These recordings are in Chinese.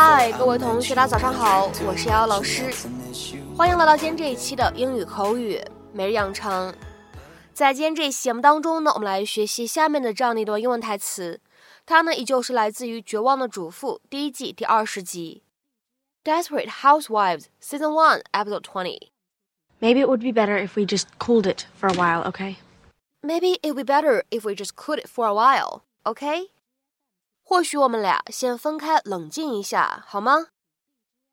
嗨，各位同学，大家早上好，我是瑶瑶老师，欢迎来到今天这一期的英语口语每日养成。在今天这一期节目当中呢，我们来学习下面的这样的一段英文台词，它呢依旧是来自于《绝望的主妇》第一季第二十集，《Desperate Housewives》Season One Episode Twenty。Maybe it would be better if we just cooled it for a while, okay? Maybe it would be better if we just cooled it for a while, okay? 或许我们俩先分开冷静一下，好吗？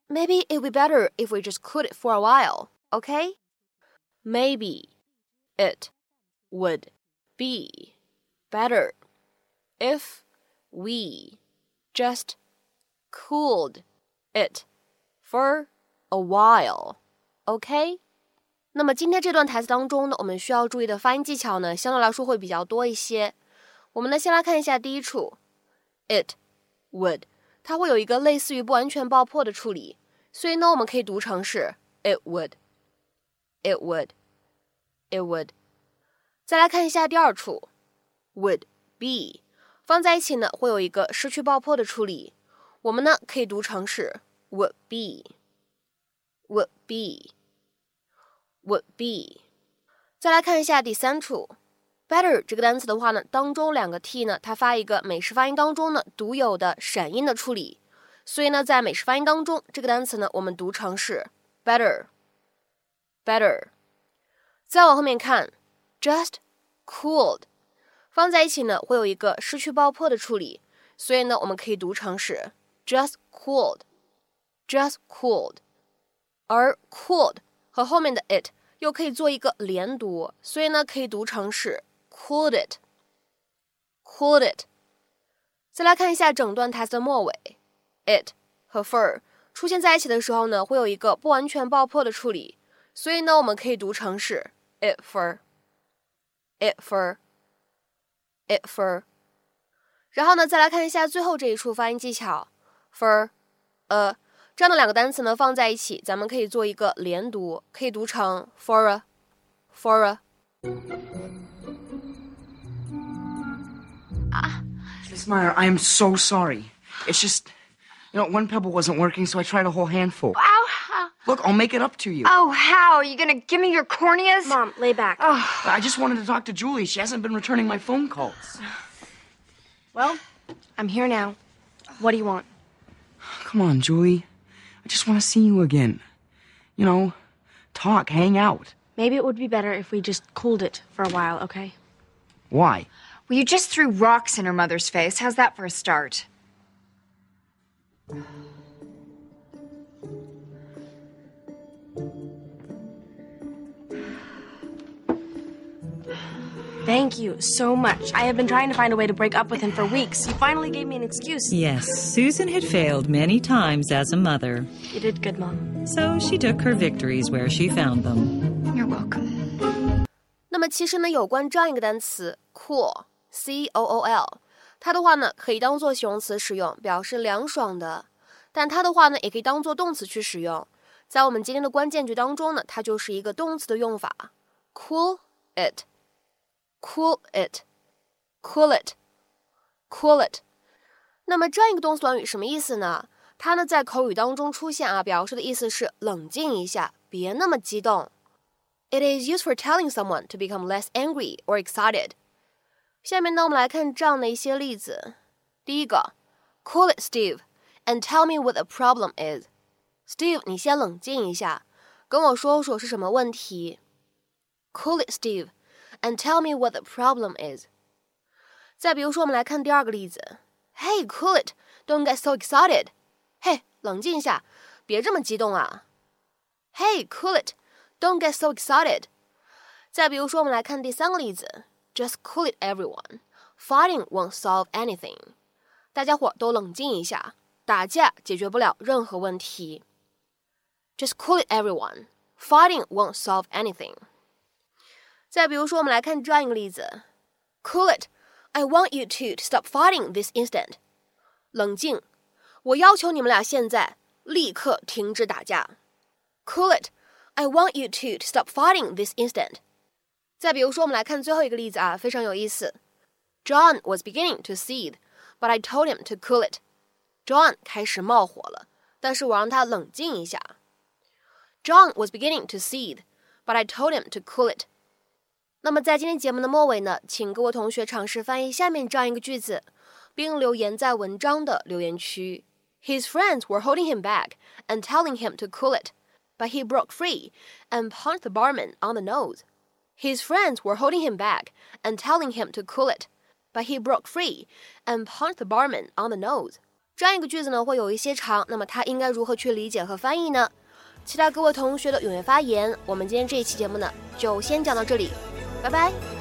Maybe it would be better if we just cooled it for a while, okay? Maybe it would be better if we just cooled it for a while, okay? 那么今天这段台词当中呢，我们需要注意的发音技巧呢，相对来说会比较多一些。我们呢，先来看一下第一处。 it would，它会有一个类似于不完全爆破的处理，所以呢，我们可以读成是 it would，it would，it would。再来看一下第二处，would be，放在一起呢，会有一个失去爆破的处理，我们呢可以读成是 would be，would be，would be。再来看一下第三处。Better 这个单词的话呢，当中两个 t 呢，它发一个美式发音当中呢独有的闪音的处理，所以呢，在美式发音当中，这个单词呢，我们读成是 better，better。再往后面看，just cooled，放在一起呢，会有一个失去爆破的处理，所以呢，我们可以读成是 just cooled，just cooled。而 cooled 和后面的 it 又可以做一个连读，所以呢，可以读成是。Cooled it, cooled it。再来看一下整段台词的末尾，it 和 for 出现在一起的时候呢，会有一个不完全爆破的处理，所以呢，我们可以读成是 it for, it for, it for。然后呢，再来看一下最后这一处发音技巧，for 呃这样的两个单词呢放在一起，咱们可以做一个连读，可以读成 for a，for a, for a。Miss Meyer, I am so sorry. It's just, you know, one pebble wasn't working, so I tried a whole handful. Ow, how? Uh, Look, I'll make it up to you. Oh, how? Are you gonna give me your corneas? Mom, lay back. Oh. I just wanted to talk to Julie. She hasn't been returning my phone calls. Well, I'm here now. What do you want? Come on, Julie. I just want to see you again. You know, talk, hang out. Maybe it would be better if we just cooled it for a while, okay? Why? Well, you just threw rocks in her mother's face. How's that for a start? Thank you so much. I have been trying to find a way to break up with him for weeks. You finally gave me an excuse. Yes, Susan had failed many times as a mother. You did good, Mom. So she took her victories where she found them. You're welcome. 那么其实呢，有关这样一个单词 cool。C O O L，它的话呢可以当做形容词使用，表示凉爽的；但它的话呢也可以当做动词去使用。在我们今天的关键句当中呢，它就是一个动词的用法：cool it，cool it，cool it，cool it。那么这样一个动词短语什么意思呢？它呢在口语当中出现啊，表示的意思是冷静一下，别那么激动。It is used for telling someone to become less angry or excited. 下面呢，我们来看这样的一些例子。第一个，Call it Steve and tell me what the problem is。Steve，你先冷静一下，跟我说说是什么问题。Call it Steve and tell me what the problem is。再比如说，我们来看第二个例子。Hey, cool it, don't get so excited。嘿，冷静一下，别这么激动啊。Hey, cool it, don't get so excited。再比如说，我们来看第三个例子。Just cool it, everyone. Fighting won't solve anything. 大家伙都冷静一下，打架解决不了任何问题。Just cool it, everyone. Fighting won't solve anything. 再比如说，我们来看这样一个例子：Cool it. I want you two to stop fighting this instant. 冷静，我要求你们俩现在立刻停止打架。Cool it. I want you two to stop fighting this instant. 再比如说，我们来看最后一个例子啊，非常有意思。John was beginning to seethe, but I told him to cool it. John 开始冒火了，但是我让他冷静一下。John was beginning to seethe, but I told him to cool it. 那么在今天节目的末尾呢，请各位同学尝试翻译下面这样一个句子，并留言在文章的留言区。His friends were holding him back and telling him to cool it, but he broke free and punched the barman on the nose. His friends were holding him back and telling him to cool it, but he broke free and punched the barman on the nose. 这样一个句子呢，会有一些长，那么它应该如何去理解和翻译呢？期待各位同学的踊跃发言。我们今天这一期节目呢，就先讲到这里。拜拜。